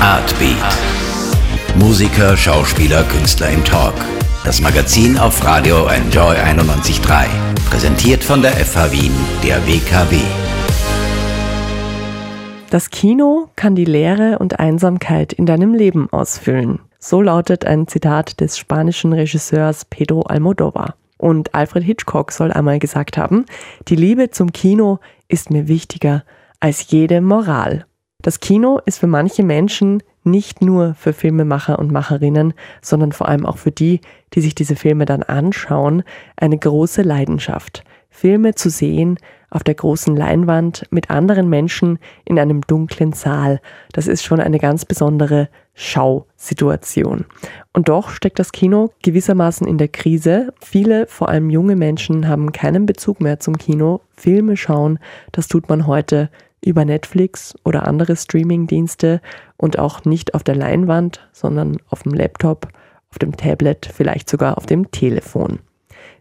Artbeat. Musiker, Schauspieler, Künstler im Talk. Das Magazin auf Radio Enjoy 91.3. Präsentiert von der FH Wien, der WKW. Das Kino kann die Leere und Einsamkeit in deinem Leben ausfüllen. So lautet ein Zitat des spanischen Regisseurs Pedro Almodovar. Und Alfred Hitchcock soll einmal gesagt haben, die Liebe zum Kino ist mir wichtiger als jede Moral. Das Kino ist für manche Menschen nicht nur für Filmemacher und Macherinnen, sondern vor allem auch für die, die sich diese Filme dann anschauen, eine große Leidenschaft. Filme zu sehen auf der großen Leinwand mit anderen Menschen in einem dunklen Saal, das ist schon eine ganz besondere Schausituation. Und doch steckt das Kino gewissermaßen in der Krise. Viele, vor allem junge Menschen, haben keinen Bezug mehr zum Kino. Filme schauen, das tut man heute über Netflix oder andere Streamingdienste und auch nicht auf der Leinwand, sondern auf dem Laptop, auf dem Tablet, vielleicht sogar auf dem Telefon.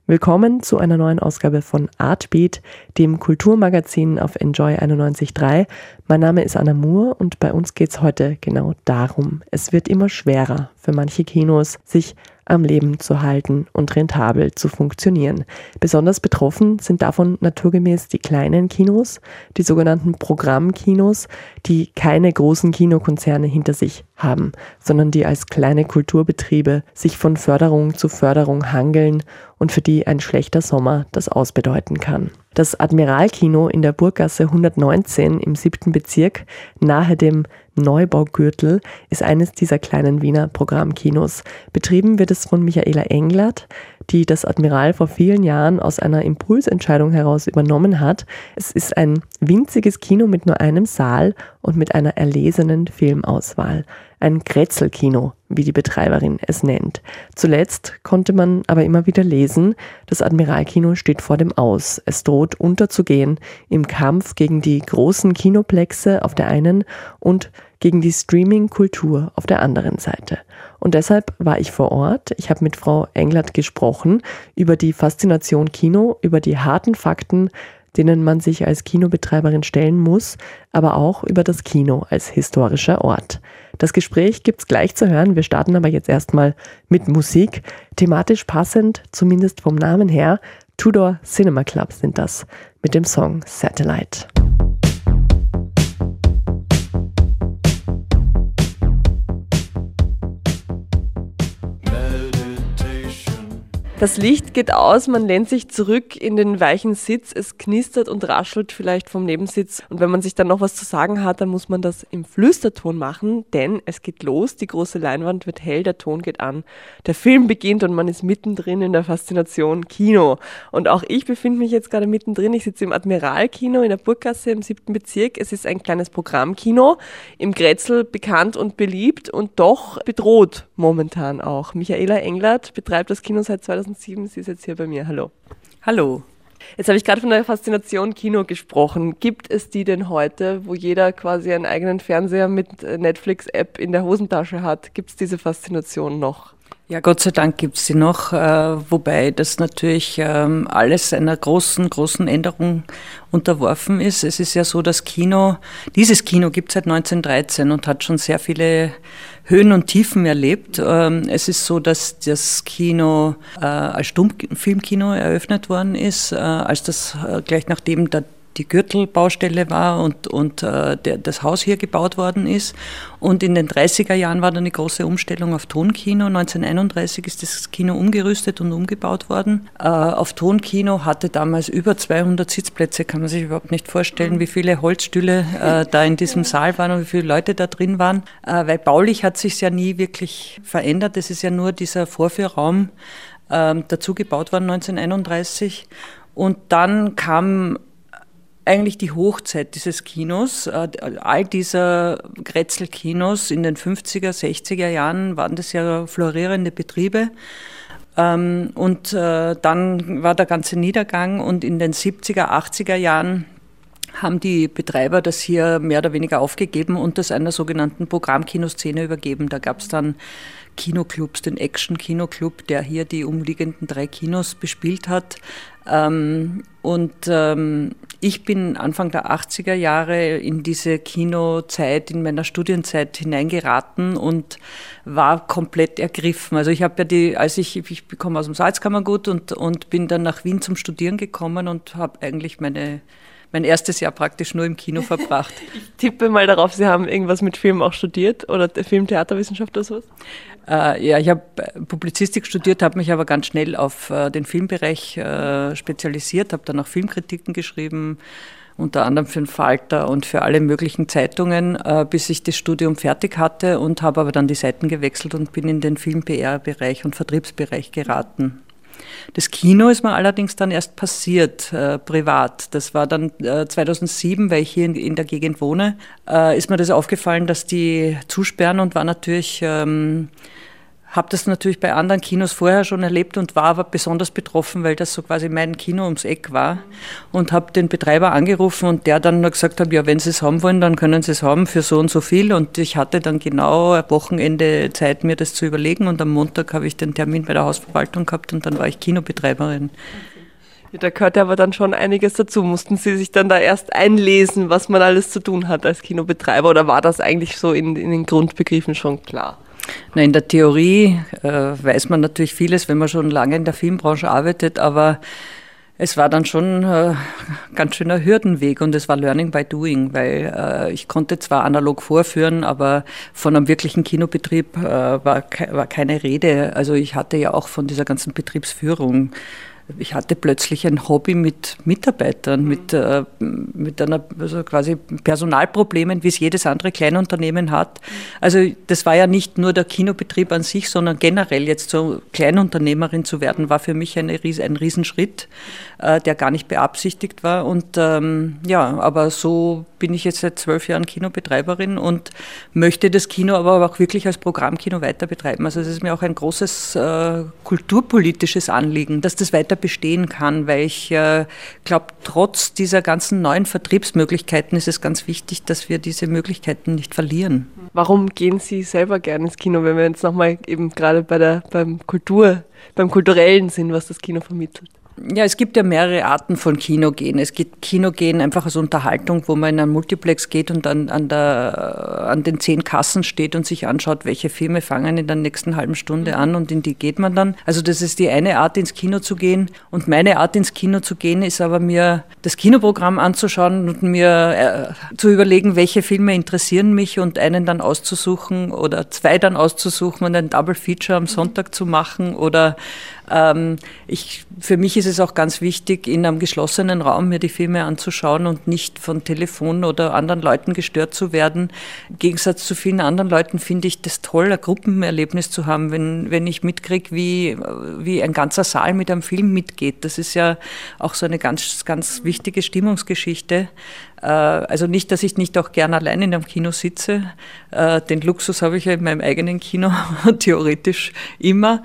Willkommen zu einer neuen Ausgabe von Artbeat, dem Kulturmagazin auf Enjoy 91.3. Mein Name ist Anna Moore und bei uns geht es heute genau darum. Es wird immer schwerer für manche Kinos, sich am Leben zu halten und rentabel zu funktionieren. Besonders betroffen sind davon naturgemäß die kleinen Kinos, die sogenannten Programmkinos, die keine großen Kinokonzerne hinter sich haben, sondern die als kleine Kulturbetriebe sich von Förderung zu Förderung hangeln und für die ein schlechter Sommer das ausbedeuten kann. Das Admiralkino in der Burggasse 119 im siebten Bezirk nahe dem Neubaugürtel ist eines dieser kleinen Wiener Programmkinos. Betrieben wird es von Michaela Englert, die das Admiral vor vielen Jahren aus einer Impulsentscheidung heraus übernommen hat. Es ist ein winziges Kino mit nur einem Saal und mit einer erlesenen Filmauswahl. Ein Kretzelkino, wie die Betreiberin es nennt. Zuletzt konnte man aber immer wieder lesen, das Admiralkino steht vor dem Aus. Es droht unterzugehen im Kampf gegen die großen Kinoplexe auf der einen und gegen die Streaming-Kultur auf der anderen Seite. Und deshalb war ich vor Ort. Ich habe mit Frau Englert gesprochen über die Faszination Kino, über die harten Fakten, denen man sich als Kinobetreiberin stellen muss, aber auch über das Kino als historischer Ort. Das Gespräch gibt's gleich zu hören. Wir starten aber jetzt erstmal mit Musik. Thematisch passend, zumindest vom Namen her, Tudor Cinema Club sind das mit dem Song Satellite. Das Licht geht aus, man lehnt sich zurück in den weichen Sitz, es knistert und raschelt vielleicht vom Nebensitz. Und wenn man sich dann noch was zu sagen hat, dann muss man das im Flüsterton machen, denn es geht los, die große Leinwand wird hell, der Ton geht an, der Film beginnt und man ist mittendrin in der Faszination Kino. Und auch ich befinde mich jetzt gerade mittendrin. Ich sitze im Admiralkino in der Burggasse im siebten Bezirk. Es ist ein kleines Programmkino, im Grätzl bekannt und beliebt und doch bedroht momentan auch. Michaela Englert betreibt das Kino seit 2000 2007. Sie ist jetzt hier bei mir. Hallo. Hallo. Jetzt habe ich gerade von der Faszination Kino gesprochen. Gibt es die denn heute, wo jeder quasi einen eigenen Fernseher mit Netflix-App in der Hosentasche hat? Gibt es diese Faszination noch? Ja, Gott sei Dank gibt es sie noch, äh, wobei das natürlich ähm, alles einer großen, großen Änderung unterworfen ist. Es ist ja so, dass Kino, dieses Kino gibt es seit 1913 und hat schon sehr viele Höhen und Tiefen erlebt. Ähm, es ist so, dass das Kino äh, als Stummfilmkino eröffnet worden ist, äh, als das äh, gleich nachdem der die Gürtelbaustelle war und, und äh, der, das Haus hier gebaut worden ist. Und in den 30er Jahren war dann eine große Umstellung auf Tonkino. 1931 ist das Kino umgerüstet und umgebaut worden. Äh, auf Tonkino hatte damals über 200 Sitzplätze, kann man sich überhaupt nicht vorstellen, wie viele Holzstühle äh, da in diesem Saal waren und wie viele Leute da drin waren. Äh, weil baulich hat sich ja nie wirklich verändert. Es ist ja nur dieser Vorführraum ähm, dazu gebaut worden 1931. Und dann kam eigentlich die Hochzeit dieses Kinos. Äh, all dieser Grätzl-Kinos in den 50er, 60er Jahren waren das ja florierende Betriebe. Ähm, und äh, dann war der ganze Niedergang und in den 70er, 80er Jahren haben die Betreiber das hier mehr oder weniger aufgegeben und das einer sogenannten Programmkinoszene übergeben. Da gab es dann Kinoclubs, den Action Kinoclub, der hier die umliegenden drei Kinos bespielt hat. Ähm, und ähm, ich bin Anfang der 80er Jahre in diese Kinozeit, in meiner Studienzeit hineingeraten und war komplett ergriffen. Also ich habe ja die, als ich, ich komme aus dem Salzkammergut und, und bin dann nach Wien zum Studieren gekommen und habe eigentlich meine mein erstes Jahr praktisch nur im Kino verbracht. ich tippe mal darauf, Sie haben irgendwas mit Film auch studiert oder Filmtheaterwissenschaft oder sowas? Äh, ja, ich habe Publizistik studiert, habe mich aber ganz schnell auf äh, den Filmbereich äh, spezialisiert, habe dann auch Filmkritiken geschrieben, unter anderem für den Falter und für alle möglichen Zeitungen, äh, bis ich das Studium fertig hatte und habe aber dann die Seiten gewechselt und bin in den Film-PR-Bereich und Vertriebsbereich geraten. Das Kino ist mir allerdings dann erst passiert, äh, privat. Das war dann äh, 2007, weil ich hier in, in der Gegend wohne, äh, ist mir das aufgefallen, dass die zusperren und war natürlich... Ähm, habe das natürlich bei anderen Kinos vorher schon erlebt und war aber besonders betroffen, weil das so quasi mein Kino ums Eck war. Und habe den Betreiber angerufen und der dann nur gesagt hat, ja, wenn Sie es haben wollen, dann können Sie es haben für so und so viel. Und ich hatte dann genau ein Wochenende Zeit, mir das zu überlegen. Und am Montag habe ich den Termin bei der Hausverwaltung gehabt und dann war ich Kinobetreiberin. Da gehört aber dann schon einiges dazu. Mussten Sie sich dann da erst einlesen, was man alles zu tun hat als Kinobetreiber? Oder war das eigentlich so in, in den Grundbegriffen schon klar? Na, in der Theorie äh, weiß man natürlich vieles, wenn man schon lange in der Filmbranche arbeitet, aber es war dann schon äh, ganz schöner Hürdenweg und es war Learning by Doing, weil äh, ich konnte zwar analog vorführen, aber von einem wirklichen Kinobetrieb äh, war, ke war keine Rede. Also ich hatte ja auch von dieser ganzen Betriebsführung ich hatte plötzlich ein Hobby mit Mitarbeitern, mhm. mit, äh, mit einer, also quasi Personalproblemen, wie es jedes andere Kleinunternehmen hat. Mhm. Also das war ja nicht nur der Kinobetrieb an sich, sondern generell jetzt so Kleinunternehmerin zu werden, war für mich eine, ein Riesenschritt, äh, der gar nicht beabsichtigt war. Und ähm, ja, aber so bin ich jetzt seit zwölf Jahren Kinobetreiberin und möchte das Kino aber auch wirklich als Programmkino weiter betreiben. Also es ist mir auch ein großes äh, kulturpolitisches Anliegen, dass das weiter bestehen kann, weil ich äh, glaube, trotz dieser ganzen neuen Vertriebsmöglichkeiten ist es ganz wichtig, dass wir diese Möglichkeiten nicht verlieren. Warum gehen Sie selber gerne ins Kino, wenn wir jetzt nochmal eben gerade bei der, beim Kultur, beim Kulturellen sind, was das Kino vermittelt? Ja, es gibt ja mehrere Arten von Kinogehen. Es gibt Kinogehen einfach als Unterhaltung, wo man in einen Multiplex geht und an, an, der, an den zehn Kassen steht und sich anschaut, welche Filme fangen in der nächsten halben Stunde mhm. an und in die geht man dann. Also das ist die eine Art, ins Kino zu gehen. Und meine Art, ins Kino zu gehen, ist aber mir das Kinoprogramm anzuschauen und mir äh, zu überlegen, welche Filme interessieren mich und einen dann auszusuchen oder zwei dann auszusuchen und ein Double Feature am Sonntag zu machen oder ich, für mich ist es auch ganz wichtig, in einem geschlossenen Raum mir die Filme anzuschauen und nicht von Telefon oder anderen Leuten gestört zu werden. Im Gegensatz zu vielen anderen Leuten finde ich das toll, ein Gruppenerlebnis zu haben, wenn, wenn ich mitkriege, wie, wie ein ganzer Saal mit einem Film mitgeht. Das ist ja auch so eine ganz, ganz wichtige Stimmungsgeschichte. Äh, also nicht, dass ich nicht auch gern allein in einem Kino sitze. Äh, den Luxus habe ich ja in meinem eigenen Kino theoretisch immer.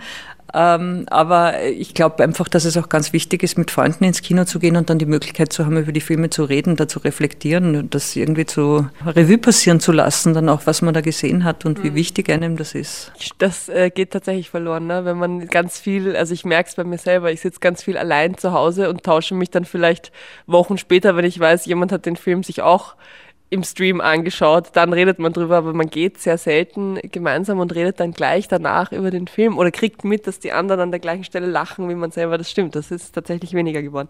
Ähm, aber ich glaube einfach, dass es auch ganz wichtig ist, mit Freunden ins Kino zu gehen und dann die Möglichkeit zu haben, über die Filme zu reden, da zu reflektieren und das irgendwie zu Revue passieren zu lassen, dann auch, was man da gesehen hat und wie mhm. wichtig einem das ist. Das äh, geht tatsächlich verloren, ne? wenn man ganz viel, also ich merke es bei mir selber, ich sitze ganz viel allein zu Hause und tausche mich dann vielleicht Wochen später, wenn ich weiß, jemand hat den Film sich auch im Stream angeschaut, dann redet man drüber, aber man geht sehr selten gemeinsam und redet dann gleich danach über den Film oder kriegt mit, dass die anderen an der gleichen Stelle lachen, wie man selber. Das stimmt, das ist tatsächlich weniger geworden.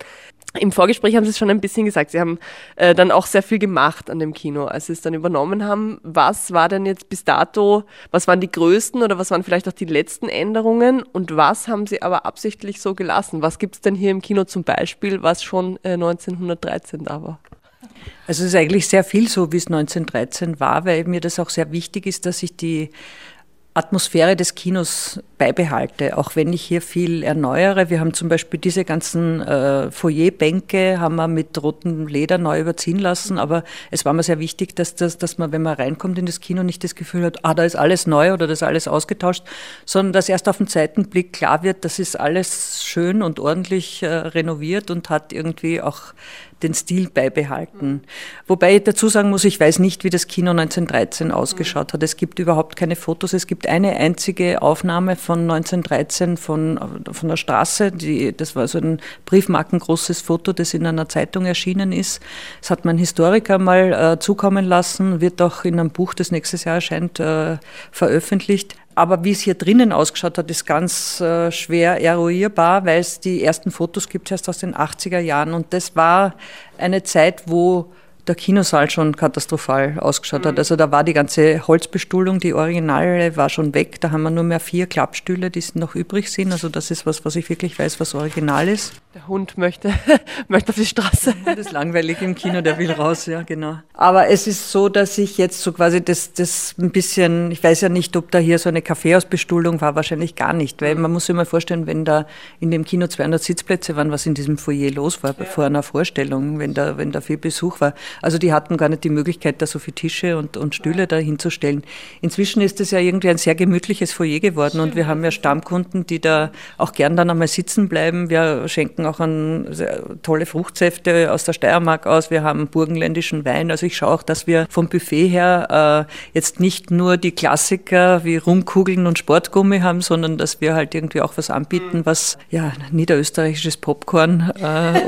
Im Vorgespräch haben Sie es schon ein bisschen gesagt. Sie haben äh, dann auch sehr viel gemacht an dem Kino, als Sie es dann übernommen haben. Was war denn jetzt bis dato, was waren die größten oder was waren vielleicht auch die letzten Änderungen und was haben Sie aber absichtlich so gelassen? Was gibt es denn hier im Kino zum Beispiel, was schon äh, 1913 da war? Also es ist eigentlich sehr viel so, wie es 1913 war, weil mir das auch sehr wichtig ist, dass ich die Atmosphäre des Kinos beibehalte, auch wenn ich hier viel erneuere. Wir haben zum Beispiel diese ganzen äh, Foyerbänke haben wir mit rotem Leder neu überziehen lassen, aber es war mir sehr wichtig, dass, das, dass man, wenn man reinkommt in das Kino, nicht das Gefühl hat, ah, da ist alles neu oder das ist alles ausgetauscht, sondern dass erst auf den zweiten Blick klar wird, das ist alles schön und ordentlich äh, renoviert und hat irgendwie auch den Stil beibehalten. Wobei ich dazu sagen muss, ich weiß nicht, wie das Kino 1913 ausgeschaut hat. Es gibt überhaupt keine Fotos. Es gibt eine einzige Aufnahme von 1913 von, von der Straße. Die, das war so ein briefmarkengroßes Foto, das in einer Zeitung erschienen ist. Das hat mein Historiker mal äh, zukommen lassen, wird auch in einem Buch, das nächstes Jahr erscheint, äh, veröffentlicht. Aber wie es hier drinnen ausgeschaut hat, ist ganz äh, schwer eruierbar, weil es die ersten Fotos gibt erst aus den 80er Jahren. Und das war eine Zeit, wo der Kinosaal schon katastrophal ausgeschaut mhm. hat. Also da war die ganze Holzbestuhlung, die Originale war schon weg. Da haben wir nur mehr vier Klappstühle, die noch übrig sind. Also das ist was, was ich wirklich weiß, was original ist. Der Hund möchte, möchte auf die Straße. Der Hund ist langweilig im Kino, der will raus, ja, genau. Aber es ist so, dass ich jetzt so quasi das, das ein bisschen, ich weiß ja nicht, ob da hier so eine Kaffeehausbestuhlung war, wahrscheinlich gar nicht, weil man muss sich mal vorstellen, wenn da in dem Kino 200 Sitzplätze waren, was in diesem Foyer los war ja. vor einer Vorstellung, wenn da, wenn da viel Besuch war. Also die hatten gar nicht die Möglichkeit, da so viele Tische und, und Stühle da hinzustellen. Inzwischen ist es ja irgendwie ein sehr gemütliches Foyer geworden und wir haben ja Stammkunden, die da auch gern dann einmal sitzen bleiben. Wir schenken auch an tolle Fruchtsäfte aus der Steiermark aus. Wir haben burgenländischen Wein. Also ich schaue auch, dass wir vom Buffet her äh, jetzt nicht nur die Klassiker wie Rumkugeln und Sportgummi haben, sondern dass wir halt irgendwie auch was anbieten, was ja niederösterreichisches Popcorn äh,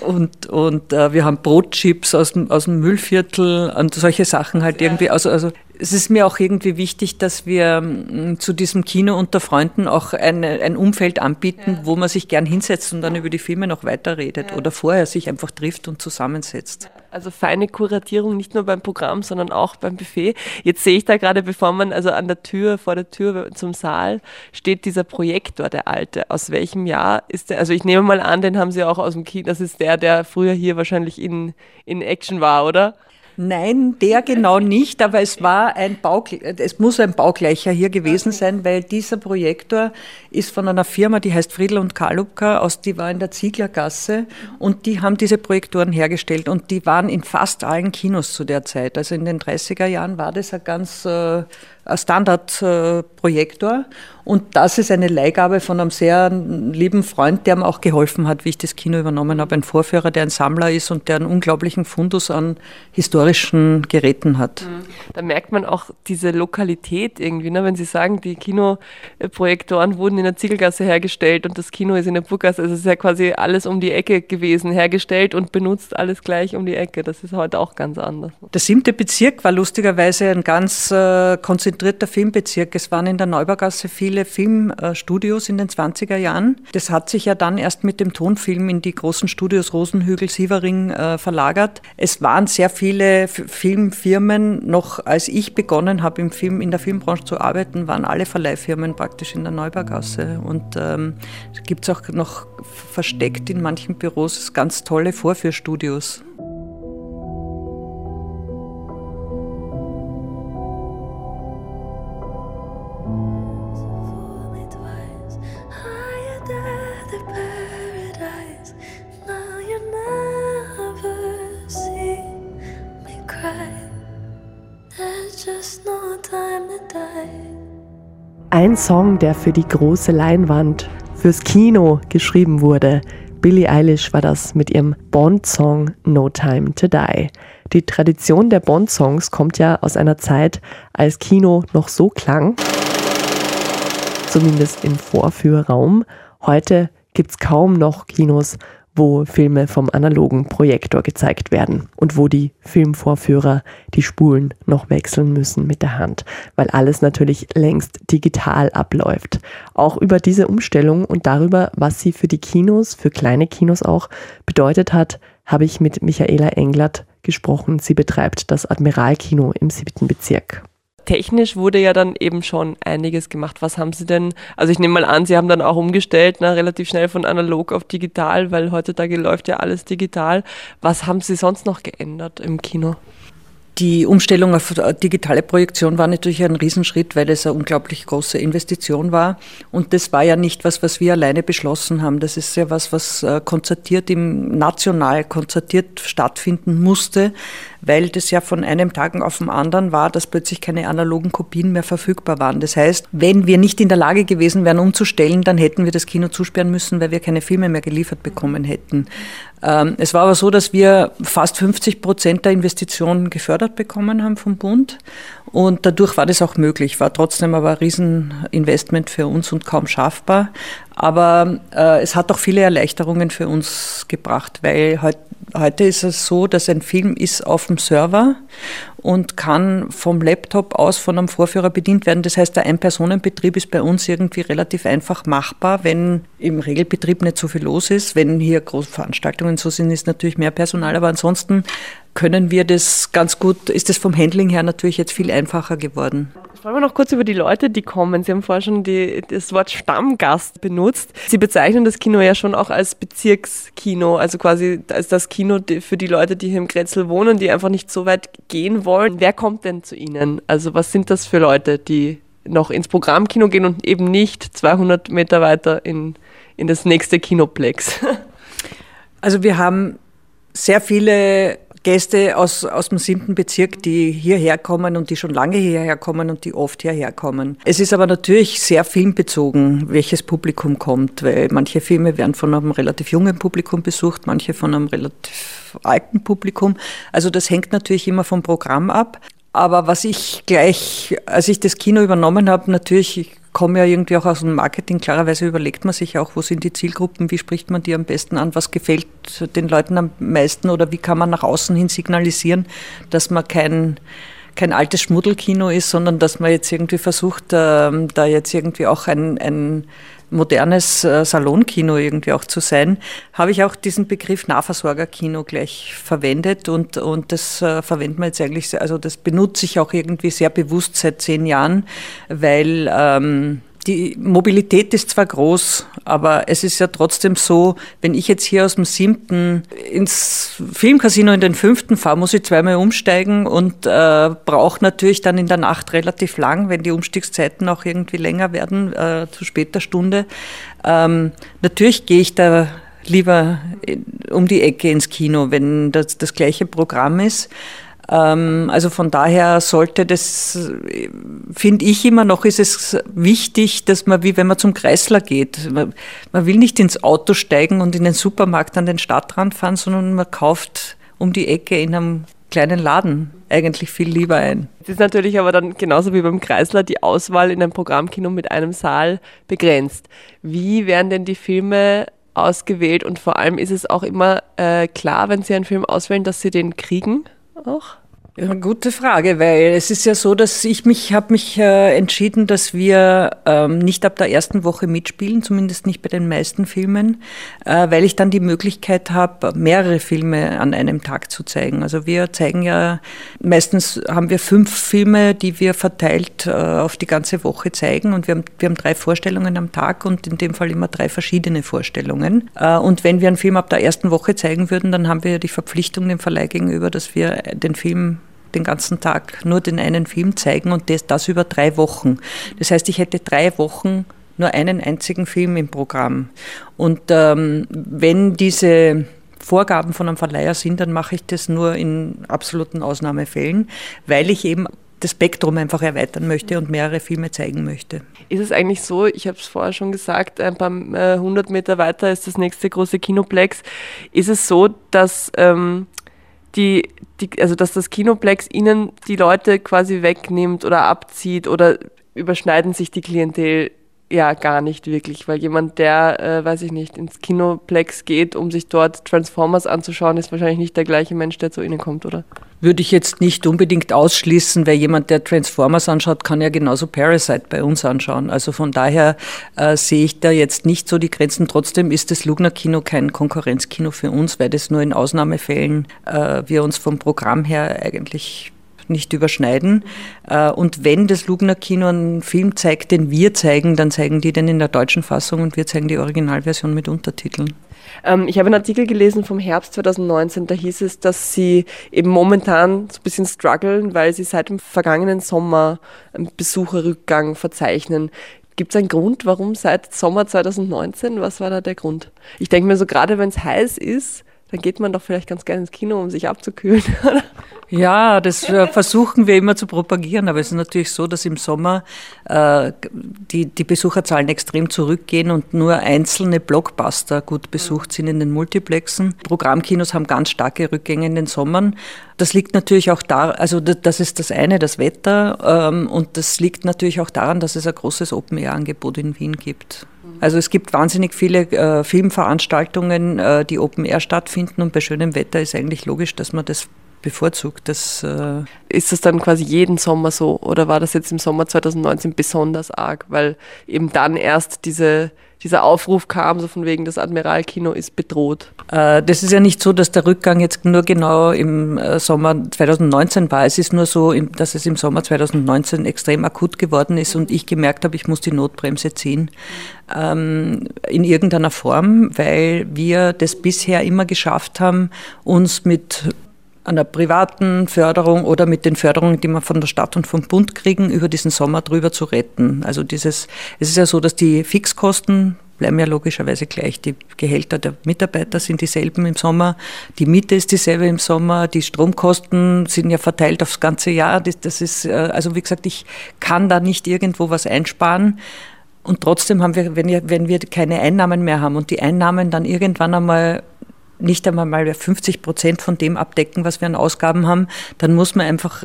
und, und äh, wir haben Brotchips aus dem, aus dem Müllviertel und solche Sachen halt irgendwie. Also, also es ist mir auch irgendwie wichtig, dass wir mm, zu diesem Kino unter Freunden auch eine, ein Umfeld anbieten, ja. wo man sich gern hinsetzt und dann über die Filme noch weiterredet ja. oder vorher sich einfach trifft und zusammensetzt. Also feine Kuratierung nicht nur beim Programm, sondern auch beim Buffet. Jetzt sehe ich da gerade, bevor man also an der Tür, vor der Tür zum Saal steht dieser Projektor, der alte. Aus welchem Jahr ist der? Also ich nehme mal an, den haben Sie auch aus dem Kino. Das ist der, der früher hier wahrscheinlich in, in Action war, oder? Nein, der genau nicht, aber es war ein Bau, es muss ein Baugleicher hier gewesen sein, weil dieser Projektor ist von einer Firma, die heißt Friedl und Kalubka, aus, die war in der Zieglergasse und die haben diese Projektoren hergestellt und die waren in fast allen Kinos zu der Zeit. Also in den 30er Jahren war das ein ganz äh, Standardprojektor. Und das ist eine Leihgabe von einem sehr lieben Freund, der mir auch geholfen hat, wie ich das Kino übernommen habe. Ein Vorführer, der ein Sammler ist und der einen unglaublichen Fundus an historischen Geräten hat. Mhm. Da merkt man auch diese Lokalität irgendwie, ne? wenn Sie sagen, die Kinoprojektoren wurden in der Ziegelgasse hergestellt und das Kino ist in der Burggasse. Also es ist ja quasi alles um die Ecke gewesen, hergestellt und benutzt alles gleich um die Ecke. Das ist heute auch ganz anders. Der siebte Bezirk war lustigerweise ein ganz äh, konzentrierter Filmbezirk. Es waren in der Neubaugasse viele Filmstudios in den 20er Jahren. Das hat sich ja dann erst mit dem Tonfilm in die großen Studios Rosenhügel, Sievering äh, verlagert. Es waren sehr viele Filmfirmen. Noch als ich begonnen habe, im Film, in der Filmbranche zu arbeiten, waren alle Verleihfirmen praktisch in der Neubaugasse. Und ähm, gibt es auch noch versteckt in manchen Büros ganz tolle Vorführstudios. Ein Song, der für die große Leinwand, fürs Kino geschrieben wurde. Billie Eilish war das mit ihrem Bond-Song No Time to Die. Die Tradition der Bond-Songs kommt ja aus einer Zeit, als Kino noch so klang, zumindest im Vorführraum. Heute gibt es kaum noch Kinos, wo Filme vom analogen Projektor gezeigt werden und wo die Filmvorführer die Spulen noch wechseln müssen mit der Hand, weil alles natürlich längst digital abläuft. Auch über diese Umstellung und darüber, was sie für die Kinos, für kleine Kinos auch bedeutet hat, habe ich mit Michaela Englert gesprochen. Sie betreibt das Admiralkino im siebten Bezirk technisch wurde ja dann eben schon einiges gemacht. Was haben Sie denn, also ich nehme mal an, Sie haben dann auch umgestellt, na, relativ schnell von analog auf digital, weil heutzutage läuft ja alles digital. Was haben Sie sonst noch geändert im Kino? Die Umstellung auf digitale Projektion war natürlich ein Riesenschritt, weil es eine unglaublich große Investition war. Und das war ja nicht was, was wir alleine beschlossen haben. Das ist ja was, was äh, konzertiert im national konzertiert stattfinden musste, weil das ja von einem Tag auf den anderen war, dass plötzlich keine analogen Kopien mehr verfügbar waren. Das heißt, wenn wir nicht in der Lage gewesen wären, umzustellen, dann hätten wir das Kino zusperren müssen, weil wir keine Filme mehr geliefert bekommen hätten. Ähm, es war aber so, dass wir fast 50 Prozent der Investitionen gefördert bekommen haben vom Bund und dadurch war das auch möglich, war trotzdem aber ein Rieseninvestment für uns und kaum schaffbar. Aber äh, es hat auch viele Erleichterungen für uns gebracht, weil heut, heute ist es so, dass ein Film ist auf dem Server und kann vom Laptop aus von einem Vorführer bedient werden. Das heißt, der Ein-Personen-Betrieb ist bei uns irgendwie relativ einfach machbar, wenn im Regelbetrieb nicht so viel los ist. Wenn hier große Veranstaltungen so sind, ist natürlich mehr Personal, aber ansonsten können wir das ganz gut, ist das vom Handling her natürlich jetzt viel einfacher geworden. Sprechen wir noch kurz über die Leute, die kommen. Sie haben vorher schon die, das Wort Stammgast benutzt. Sie bezeichnen das Kino ja schon auch als Bezirkskino, also quasi als das Kino für die Leute, die hier im Grätzl wohnen, die einfach nicht so weit gehen wollen. Wer kommt denn zu Ihnen? Also was sind das für Leute, die noch ins Programmkino gehen und eben nicht 200 Meter weiter in, in das nächste Kinoplex? Also wir haben sehr viele Gäste aus, aus dem siebten Bezirk, die hierher kommen und die schon lange hierher kommen und die oft hierher kommen. Es ist aber natürlich sehr filmbezogen, welches Publikum kommt, weil manche Filme werden von einem relativ jungen Publikum besucht, manche von einem relativ alten Publikum. Also das hängt natürlich immer vom Programm ab. Aber was ich gleich, als ich das Kino übernommen habe, natürlich, ich komme ja irgendwie auch aus dem Marketing, klarerweise überlegt man sich auch, wo sind die Zielgruppen, wie spricht man die am besten an, was gefällt den Leuten am meisten oder wie kann man nach außen hin signalisieren, dass man kein kein altes Schmuddelkino ist, sondern dass man jetzt irgendwie versucht, ähm, da jetzt irgendwie auch ein, ein modernes äh, Salonkino irgendwie auch zu sein, habe ich auch diesen Begriff Nahversorgerkino gleich verwendet und, und das äh, verwendet man jetzt eigentlich, also das benutze ich auch irgendwie sehr bewusst seit zehn Jahren, weil ähm, die Mobilität ist zwar groß, aber es ist ja trotzdem so, wenn ich jetzt hier aus dem siebten ins Filmcasino in den fünften fahre, muss ich zweimal umsteigen und äh, brauche natürlich dann in der Nacht relativ lang, wenn die Umstiegszeiten auch irgendwie länger werden, äh, zu später Stunde. Ähm, natürlich gehe ich da lieber um die Ecke ins Kino, wenn das das gleiche Programm ist. Ähm, also von daher sollte das, finde ich immer noch, ist es wichtig, dass man, wie wenn man zum Kreisler geht, man, man will nicht ins Auto steigen und in den Supermarkt an den Stadtrand fahren, sondern man kauft um die Ecke in einem kleinen Laden eigentlich viel lieber ein. Es ist natürlich aber dann genauso wie beim Kreisler die Auswahl in einem Programmkino mit einem Saal begrenzt. Wie werden denn die Filme ausgewählt und vor allem ist es auch immer äh, klar, wenn Sie einen Film auswählen, dass Sie den kriegen auch? Gute Frage, weil es ist ja so, dass ich mich habe mich äh, entschieden, dass wir ähm, nicht ab der ersten Woche mitspielen, zumindest nicht bei den meisten Filmen, äh, weil ich dann die Möglichkeit habe, mehrere Filme an einem Tag zu zeigen. Also wir zeigen ja meistens haben wir fünf Filme, die wir verteilt äh, auf die ganze Woche zeigen und wir haben wir haben drei Vorstellungen am Tag und in dem Fall immer drei verschiedene Vorstellungen. Äh, und wenn wir einen Film ab der ersten Woche zeigen würden, dann haben wir die Verpflichtung dem Verleih gegenüber, dass wir den Film den ganzen Tag nur den einen Film zeigen und das, das über drei Wochen. Das heißt, ich hätte drei Wochen nur einen einzigen Film im Programm. Und ähm, wenn diese Vorgaben von einem Verleiher sind, dann mache ich das nur in absoluten Ausnahmefällen, weil ich eben das Spektrum einfach erweitern möchte und mehrere Filme zeigen möchte. Ist es eigentlich so, ich habe es vorher schon gesagt, ein paar äh, hundert Meter weiter ist das nächste große Kinoplex. Ist es so, dass ähm, die, die, also dass das Kinoplex ihnen die Leute quasi wegnimmt oder abzieht oder überschneiden sich die Klientel ja gar nicht wirklich, weil jemand, der, äh, weiß ich nicht, ins Kinoplex geht, um sich dort Transformers anzuschauen, ist wahrscheinlich nicht der gleiche Mensch, der zu Ihnen kommt, oder? Würde ich jetzt nicht unbedingt ausschließen, weil jemand, der Transformers anschaut, kann ja genauso Parasite bei uns anschauen. Also von daher äh, sehe ich da jetzt nicht so die Grenzen. Trotzdem ist das Lugner Kino kein Konkurrenzkino für uns, weil das nur in Ausnahmefällen äh, wir uns vom Programm her eigentlich nicht überschneiden. Äh, und wenn das Lugner Kino einen Film zeigt, den wir zeigen, dann zeigen die den in der deutschen Fassung und wir zeigen die Originalversion mit Untertiteln. Ähm, ich habe einen Artikel gelesen vom Herbst 2019, da hieß es, dass sie eben momentan so ein bisschen strugglen, weil sie seit dem vergangenen Sommer einen Besucherrückgang verzeichnen. Gibt es einen Grund, warum seit Sommer 2019? Was war da der Grund? Ich denke mir so, gerade wenn es heiß ist, dann geht man doch vielleicht ganz gerne ins Kino, um sich abzukühlen. ja, das äh, versuchen wir immer zu propagieren, aber es ist natürlich so, dass im Sommer äh, die, die Besucherzahlen extrem zurückgehen und nur einzelne Blockbuster gut besucht sind in den Multiplexen. Programmkinos haben ganz starke Rückgänge in den Sommern. Das liegt natürlich auch da, also das ist das eine, das Wetter, ähm, und das liegt natürlich auch daran, dass es ein großes Open-Air-Angebot in Wien gibt. Also es gibt wahnsinnig viele äh, Filmveranstaltungen, äh, die Open Air stattfinden und bei schönem Wetter ist eigentlich logisch, dass man das bevorzugt. Das, äh ist das dann quasi jeden Sommer so oder war das jetzt im Sommer 2019 besonders arg, weil eben dann erst diese dieser Aufruf kam, so von wegen, das Admiralkino ist bedroht. Äh, das ist ja nicht so, dass der Rückgang jetzt nur genau im äh, Sommer 2019 war. Es ist nur so, dass es im Sommer 2019 extrem akut geworden ist und ich gemerkt habe, ich muss die Notbremse ziehen ähm, in irgendeiner Form, weil wir das bisher immer geschafft haben, uns mit einer privaten Förderung oder mit den Förderungen, die wir von der Stadt und vom Bund kriegen, über diesen Sommer drüber zu retten. Also dieses, es ist ja so, dass die Fixkosten bleiben ja logischerweise gleich. Die Gehälter der Mitarbeiter sind dieselben im Sommer, die Miete ist dieselbe im Sommer, die Stromkosten sind ja verteilt aufs ganze Jahr. Das, das ist, äh, also wie gesagt, ich kann da nicht irgendwo was einsparen. Und trotzdem haben wir, wenn wir, wenn wir keine Einnahmen mehr haben und die Einnahmen dann irgendwann einmal nicht einmal mal 50 Prozent von dem abdecken, was wir an Ausgaben haben, dann muss man einfach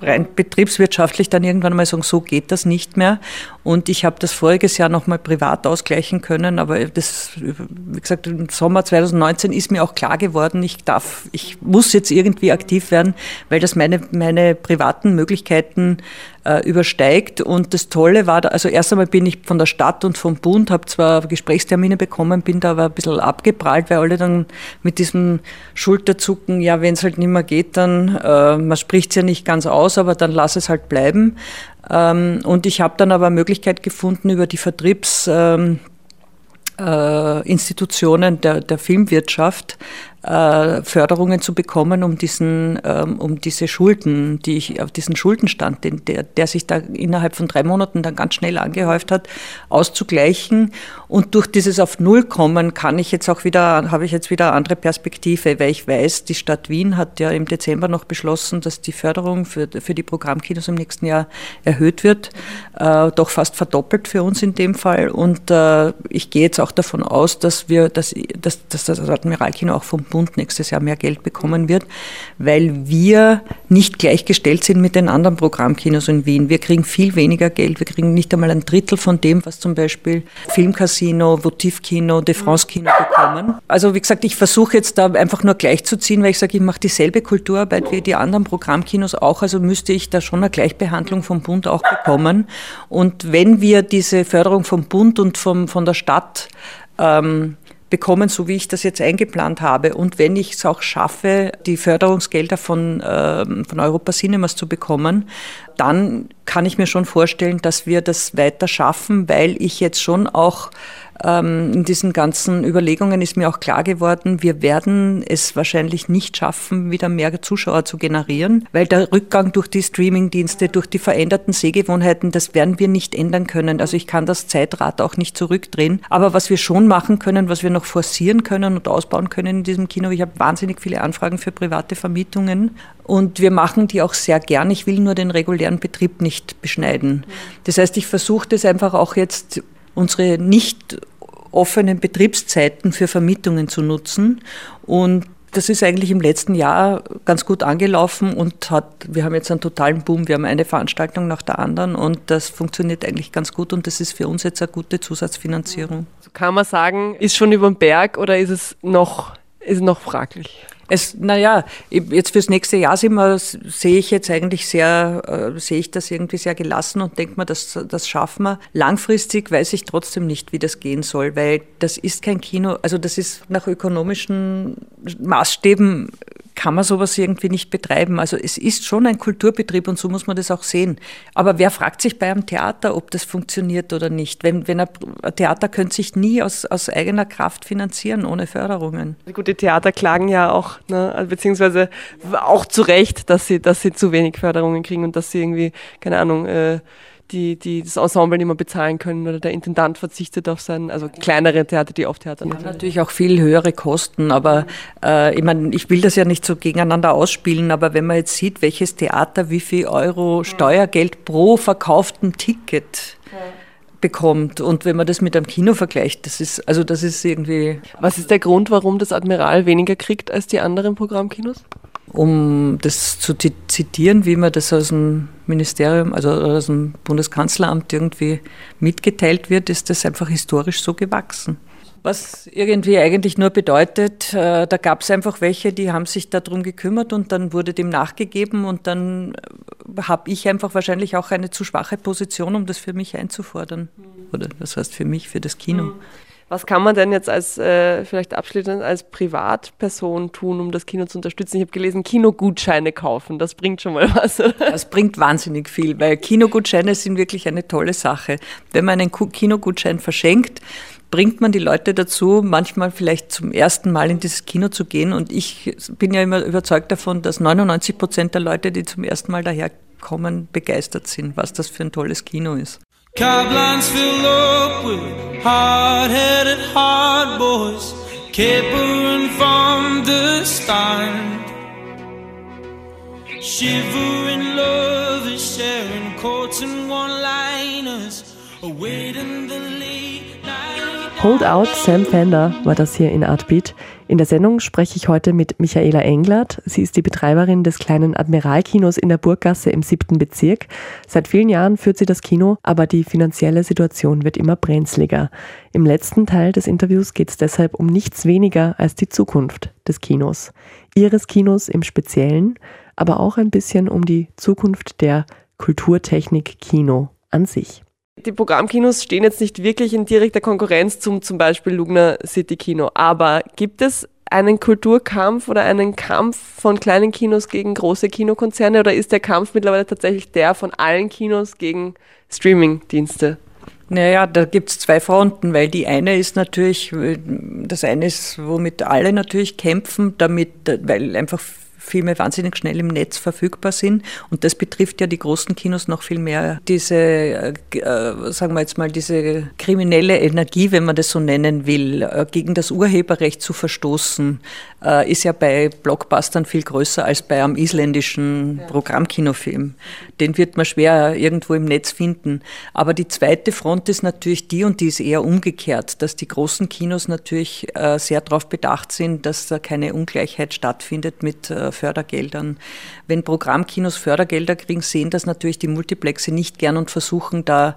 rein betriebswirtschaftlich dann irgendwann mal sagen, so geht das nicht mehr. Und ich habe das voriges Jahr nochmal privat ausgleichen können, aber das, wie gesagt, im Sommer 2019 ist mir auch klar geworden, ich darf, ich muss jetzt irgendwie aktiv werden, weil das meine, meine privaten Möglichkeiten äh, übersteigt. Und das Tolle war, da, also erst einmal bin ich von der Stadt und vom Bund, habe zwar Gesprächstermine bekommen, bin da aber ein bisschen abgeprallt, weil alle dann mit diesem Schulterzucken, ja, wenn es halt nicht mehr geht, dann, äh, man spricht es ja nicht ganz aus, aber dann lass es halt bleiben. Ähm, und ich habe dann aber Möglichkeit gefunden über die Vertriebs... Ähm, äh, der, der Filmwirtschaft äh, Förderungen zu bekommen, um diesen, ähm, um diese Schulden, die ich auf diesen Schuldenstand, den, der, der sich da innerhalb von drei Monaten dann ganz schnell angehäuft hat, auszugleichen. Und durch dieses auf Null kommen kann ich jetzt auch wieder, habe ich jetzt wieder andere Perspektive, weil ich weiß, die Stadt Wien hat ja im Dezember noch beschlossen, dass die Förderung für, für die Programmkinos im nächsten Jahr erhöht wird, äh, doch fast verdoppelt für uns in dem Fall. Und äh, ich gehe jetzt auch davon aus, dass wir, dass, dass, dass das Admiralkino auch vom Bund nächstes Jahr mehr Geld bekommen wird, weil wir nicht gleichgestellt sind mit den anderen Programmkinos in Wien. Wir kriegen viel weniger Geld. Wir kriegen nicht einmal ein Drittel von dem, was zum Beispiel Filmcasino, Votivkino, De France Kino bekommen. Also wie gesagt, ich versuche jetzt da einfach nur gleichzuziehen, weil ich sage, ich mache dieselbe Kulturarbeit wie die anderen Programmkinos auch. Also müsste ich da schon eine Gleichbehandlung vom Bund auch bekommen. Und wenn wir diese Förderung vom Bund und vom, von der Stadt ähm, bekommen, so wie ich das jetzt eingeplant habe. Und wenn ich es auch schaffe, die Förderungsgelder von, äh, von Europa Cinemas zu bekommen, dann kann ich mir schon vorstellen, dass wir das weiter schaffen, weil ich jetzt schon auch ähm, in diesen ganzen Überlegungen ist mir auch klar geworden, wir werden es wahrscheinlich nicht schaffen, wieder mehr Zuschauer zu generieren, weil der Rückgang durch die Streamingdienste, durch die veränderten Sehgewohnheiten, das werden wir nicht ändern können. Also ich kann das Zeitrad auch nicht zurückdrehen. Aber was wir schon machen können, was wir noch forcieren können und ausbauen können in diesem Kino, ich habe wahnsinnig viele Anfragen für private Vermietungen und wir machen die auch sehr gern. Ich will nur den regulären Betrieb nicht beschneiden. Das heißt, ich versuche das einfach auch jetzt unsere nicht offenen Betriebszeiten für Vermietungen zu nutzen. Und das ist eigentlich im letzten Jahr ganz gut angelaufen und hat, wir haben jetzt einen totalen Boom. Wir haben eine Veranstaltung nach der anderen und das funktioniert eigentlich ganz gut und das ist für uns jetzt eine gute Zusatzfinanzierung. Kann man sagen, ist schon über den Berg oder ist es noch, ist noch fraglich? Es, naja, jetzt fürs nächste Jahr sind wir, sehe ich jetzt eigentlich sehr, äh, sehe ich das irgendwie sehr gelassen und denke mir, das, das schaffen wir. Langfristig weiß ich trotzdem nicht, wie das gehen soll, weil das ist kein Kino, also das ist nach ökonomischen Maßstäben kann man sowas irgendwie nicht betreiben. Also es ist schon ein Kulturbetrieb und so muss man das auch sehen. Aber wer fragt sich bei einem Theater, ob das funktioniert oder nicht? Wenn, wenn ein, Theater könnte sich nie aus, aus eigener Kraft finanzieren, ohne Förderungen. Gute Theater klagen ja auch, ne, also beziehungsweise auch zu Recht, dass sie, dass sie zu wenig Förderungen kriegen und dass sie irgendwie, keine Ahnung, äh, die, die das Ensemble nicht mehr bezahlen können oder der Intendant verzichtet auf sein, also kleinere Theater, die oft Theater haben natürlich. auch viel höhere Kosten, aber äh, ich meine, ich will das ja nicht so gegeneinander ausspielen, aber wenn man jetzt sieht, welches Theater wie viel Euro Steuergeld pro verkauften Ticket bekommt. Und wenn man das mit einem Kino vergleicht, das ist, also das ist irgendwie. Was ist der Grund, warum das Admiral weniger kriegt als die anderen Programmkinos? Um das zu zitieren, wie man das aus dem Ministerium, also aus dem Bundeskanzleramt irgendwie mitgeteilt wird, ist das einfach historisch so gewachsen. Was irgendwie eigentlich nur bedeutet, äh, da gab es einfach welche, die haben sich darum gekümmert und dann wurde dem nachgegeben und dann äh, habe ich einfach wahrscheinlich auch eine zu schwache Position, um das für mich einzufordern. Oder das heißt für mich, für das Kino. Mhm. Was kann man denn jetzt als, äh, vielleicht abschließend als Privatperson tun, um das Kino zu unterstützen? Ich habe gelesen, Kinogutscheine kaufen, das bringt schon mal was. Oder? Das bringt wahnsinnig viel, weil Kinogutscheine sind wirklich eine tolle Sache. Wenn man einen Kinogutschein verschenkt, bringt man die Leute dazu, manchmal vielleicht zum ersten Mal in dieses Kino zu gehen. Und ich bin ja immer überzeugt davon, dass 99 Prozent der Leute, die zum ersten Mal daherkommen, begeistert sind, was das für ein tolles Kino ist. Cablines fill up with hard-headed hard boys, capering from the start. Shivering lovers sharing coats and one-liners, awaiting the late night. Hold Out Sam Fender war das hier in Artbeat. In der Sendung spreche ich heute mit Michaela Englert. Sie ist die Betreiberin des kleinen Admiralkinos in der Burggasse im siebten Bezirk. Seit vielen Jahren führt sie das Kino, aber die finanzielle Situation wird immer brenzliger. Im letzten Teil des Interviews geht es deshalb um nichts weniger als die Zukunft des Kinos. Ihres Kinos im Speziellen, aber auch ein bisschen um die Zukunft der Kulturtechnik Kino an sich die Programmkinos stehen jetzt nicht wirklich in direkter Konkurrenz zum zum Beispiel Lugner City Kino. Aber gibt es einen Kulturkampf oder einen Kampf von kleinen Kinos gegen große Kinokonzerne oder ist der Kampf mittlerweile tatsächlich der von allen Kinos gegen Streamingdienste? Naja, da gibt es zwei Fronten, weil die eine ist natürlich, das eine ist, womit alle natürlich kämpfen, damit, weil einfach Filme wahnsinnig schnell im Netz verfügbar sind. Und das betrifft ja die großen Kinos noch viel mehr. Diese, äh, äh, sagen wir jetzt mal, diese kriminelle Energie, wenn man das so nennen will, äh, gegen das Urheberrecht zu verstoßen, äh, ist ja bei Blockbustern viel größer als bei einem isländischen ja. Programmkinofilm. Den wird man schwer irgendwo im Netz finden. Aber die zweite Front ist natürlich die, und die ist eher umgekehrt, dass die großen Kinos natürlich äh, sehr darauf bedacht sind, dass da keine Ungleichheit stattfindet mit äh, Fördergeldern. Wenn Programmkinos Fördergelder kriegen, sehen das natürlich die Multiplexe nicht gern und versuchen da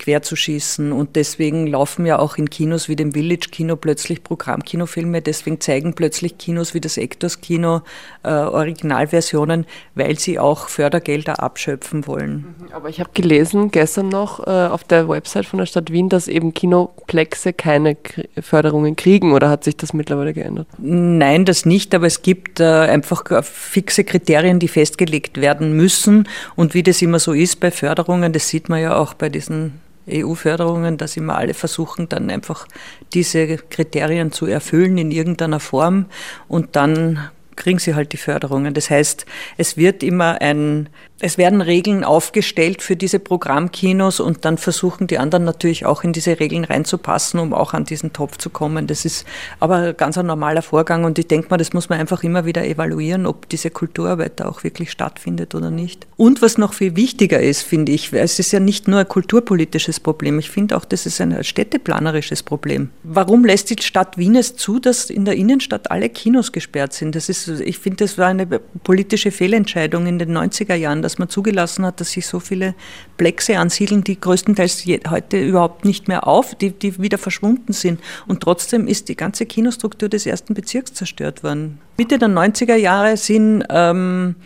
quer zu schießen. Und deswegen laufen ja auch in Kinos wie dem Village Kino plötzlich Programmkinofilme. Deswegen zeigen plötzlich Kinos wie das Actors Kino äh, Originalversionen, weil sie auch Fördergelder abschöpfen wollen. Mhm. Aber ich habe gelesen gestern noch äh, auf der Website von der Stadt Wien, dass eben Kinoplexe keine K Förderungen kriegen. Oder hat sich das mittlerweile geändert? Nein, das nicht. Aber es gibt äh, einfach fixe Kriterien, die festgelegt werden müssen. Und wie das immer so ist bei Förderungen, das sieht man ja auch bei diesen EU-Förderungen, dass immer alle versuchen, dann einfach diese Kriterien zu erfüllen in irgendeiner Form und dann kriegen sie halt die Förderungen. Das heißt, es wird immer ein es werden Regeln aufgestellt für diese Programmkinos und dann versuchen die anderen natürlich auch in diese Regeln reinzupassen, um auch an diesen Topf zu kommen. Das ist aber ganz ein normaler Vorgang und ich denke mal, das muss man einfach immer wieder evaluieren, ob diese Kulturarbeit da auch wirklich stattfindet oder nicht. Und was noch viel wichtiger ist, finde ich, es ist ja nicht nur ein kulturpolitisches Problem, ich finde auch, das ist ein städteplanerisches Problem. Warum lässt die Stadt Wien es zu, dass in der Innenstadt alle Kinos gesperrt sind? Das ist, ich finde, das war eine politische Fehlentscheidung in den 90er Jahren, dass man zugelassen hat, dass sich so viele Plexe ansiedeln, die größtenteils heute überhaupt nicht mehr auf, die, die wieder verschwunden sind. Und trotzdem ist die ganze Kinostruktur des ersten Bezirks zerstört worden. Mitte der 90er Jahre sind ähm,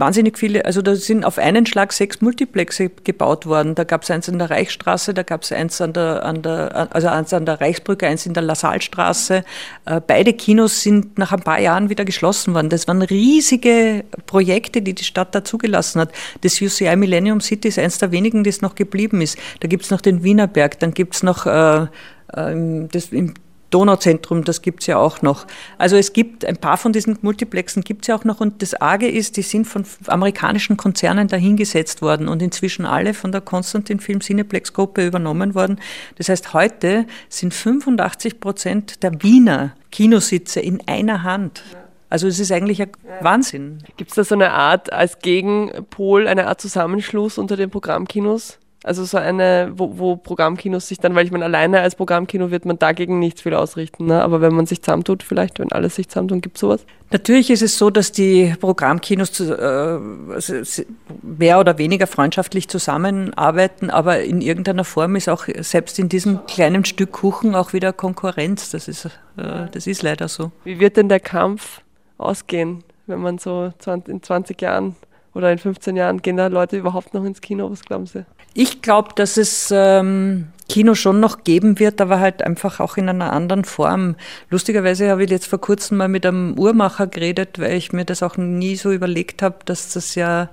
wahnsinnig viele, also da sind auf einen Schlag sechs Multiplexe gebaut worden. Da gab es eins an der Reichsstraße, da gab es eins an der, an der, also eins an der Reichsbrücke, eins in der Lassalstraße. Äh, beide Kinos sind nach ein paar Jahren wieder geschlossen worden. Das waren riesige Projekte, die die Stadt da zugelassen hat. Das UCI Millennium City ist eins der wenigen, das noch geblieben ist. Da gibt es noch den Wienerberg, dann gibt es noch äh, äh, das, im Donauzentrum, das gibt's ja auch noch. Also es gibt ein paar von diesen Multiplexen gibt's ja auch noch und das Arge ist, die sind von amerikanischen Konzernen dahingesetzt worden und inzwischen alle von der Konstantin Film Cineplex Gruppe übernommen worden. Das heißt, heute sind 85 Prozent der Wiener Kinositze in einer Hand. Also es ist eigentlich ein Wahnsinn. Gibt es da so eine Art als Gegenpol, eine Art Zusammenschluss unter den Programmkinos? Also so eine, wo, wo Programmkinos sich dann, weil ich meine, alleine als Programmkino wird man dagegen nichts viel ausrichten. Ne? Aber wenn man sich zusammentut, vielleicht, wenn alle sich zusammentun, gibt es sowas? Natürlich ist es so, dass die Programmkinos äh, mehr oder weniger freundschaftlich zusammenarbeiten, aber in irgendeiner Form ist auch selbst in diesem kleinen Stück Kuchen auch wieder Konkurrenz. Das ist, äh, das ist leider so. Wie wird denn der Kampf ausgehen, wenn man so in 20 Jahren oder in 15 Jahren gehen da Leute überhaupt noch ins Kino? Was glauben Sie? Ich glaube, dass es ähm, Kino schon noch geben wird, aber halt einfach auch in einer anderen Form. Lustigerweise habe ich jetzt vor kurzem mal mit einem Uhrmacher geredet, weil ich mir das auch nie so überlegt habe, dass das ja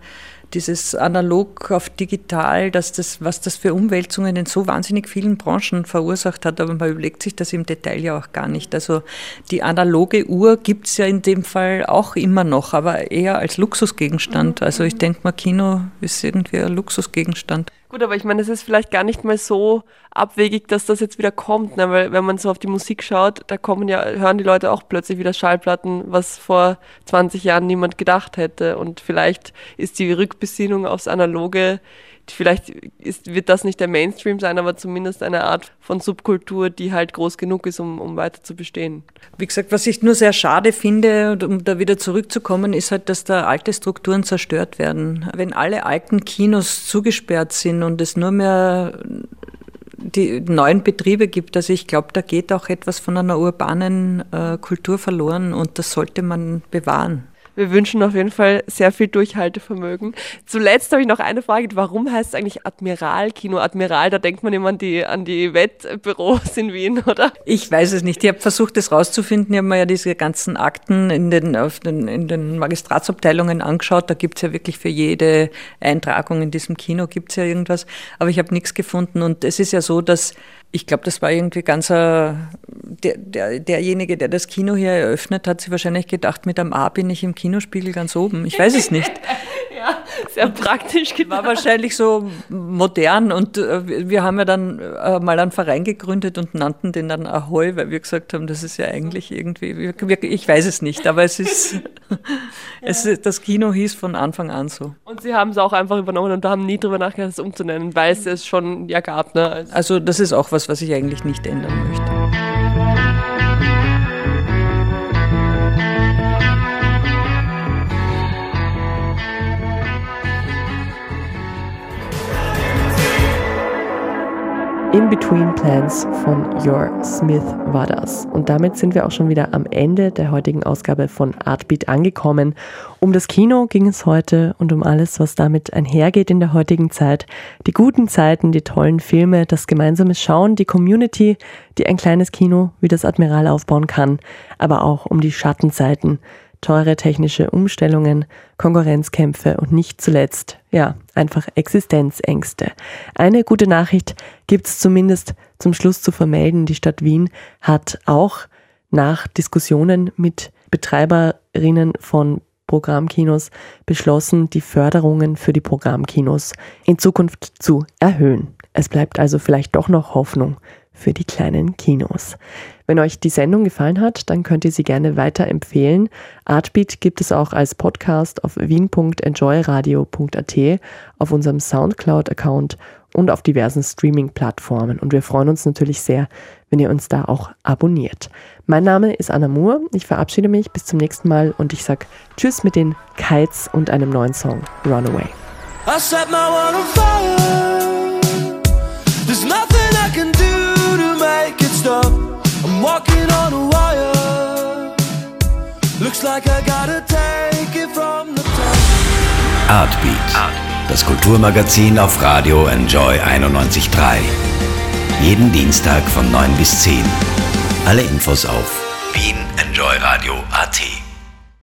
dieses analog auf digital, dass das, was das für Umwälzungen in so wahnsinnig vielen Branchen verursacht hat, aber man überlegt sich das im Detail ja auch gar nicht. Also die analoge Uhr gibt es ja in dem Fall auch immer noch, aber eher als Luxusgegenstand. Also ich denke mal, Kino ist irgendwie ein Luxusgegenstand. Gut, aber ich meine, es ist vielleicht gar nicht mal so abwegig, dass das jetzt wieder kommt, ne? weil wenn man so auf die Musik schaut, da kommen ja, hören die Leute auch plötzlich wieder Schallplatten, was vor 20 Jahren niemand gedacht hätte. Und vielleicht ist die Rückbesinnung aufs Analoge vielleicht ist, wird das nicht der Mainstream sein, aber zumindest eine Art von Subkultur, die halt groß genug ist, um, um weiter zu bestehen. Wie gesagt, was ich nur sehr schade finde, um da wieder zurückzukommen, ist halt, dass da alte Strukturen zerstört werden. Wenn alle alten Kinos zugesperrt sind und es nur mehr die neuen Betriebe gibt. Also ich glaube, da geht auch etwas von einer urbanen äh, Kultur verloren und das sollte man bewahren. Wir wünschen auf jeden Fall sehr viel Durchhaltevermögen. Zuletzt habe ich noch eine Frage. Warum heißt es eigentlich Admiral-Kino? Admiral, da denkt man immer an die, an die Wettbüros in Wien, oder? Ich weiß es nicht. Ich habe versucht, das rauszufinden. Ich habe mir ja diese ganzen Akten in den, den, in den Magistratsabteilungen angeschaut. Da gibt es ja wirklich für jede Eintragung in diesem Kino gibt es ja irgendwas. Aber ich habe nichts gefunden. Und es ist ja so, dass ich glaube, das war irgendwie ganz, der, der, derjenige, der das Kino hier eröffnet, hat sich wahrscheinlich gedacht, mit einem A bin ich im Kinospiegel ganz oben. Ich weiß es nicht. ja, sehr praktisch gedacht. War wahrscheinlich so modern und äh, wir haben ja dann äh, mal einen Verein gegründet und nannten den dann Ahoy, weil wir gesagt haben, das ist ja eigentlich irgendwie, ich weiß es nicht, aber es ist, es, das Kino hieß von Anfang an so. Und Sie haben es auch einfach übernommen und haben nie drüber nachgedacht, es umzunennen, weil es es schon ja gab. Ne? Also, also das ist auch was, was ich eigentlich nicht ändern möchte. In Between Plans von Your Smith war das. Und damit sind wir auch schon wieder am Ende der heutigen Ausgabe von Artbeat angekommen. Um das Kino ging es heute und um alles, was damit einhergeht in der heutigen Zeit. Die guten Zeiten, die tollen Filme, das gemeinsame Schauen, die Community, die ein kleines Kino wie das Admiral aufbauen kann, aber auch um die Schattenzeiten teure technische Umstellungen, Konkurrenzkämpfe und nicht zuletzt, ja, einfach Existenzängste. Eine gute Nachricht gibt's zumindest zum Schluss zu vermelden. Die Stadt Wien hat auch nach Diskussionen mit Betreiberinnen von Programmkinos beschlossen, die Förderungen für die Programmkinos in Zukunft zu erhöhen. Es bleibt also vielleicht doch noch Hoffnung für die kleinen Kinos. Wenn euch die Sendung gefallen hat, dann könnt ihr sie gerne weiterempfehlen. Artbeat gibt es auch als Podcast auf wien.enjoyradio.at, auf unserem Soundcloud-Account und auf diversen Streaming-Plattformen. Und wir freuen uns natürlich sehr, wenn ihr uns da auch abonniert. Mein Name ist Anna Moore. Ich verabschiede mich bis zum nächsten Mal und ich sag Tschüss mit den Kites und einem neuen Song Runaway. I set my world on fire. There's nothing walking on a wire. Looks like I gotta take it from the top. Artbeat, das Kulturmagazin auf Radio Enjoy 91.3. Jeden Dienstag von 9 bis 10. Alle Infos auf wienenjoyradio.at.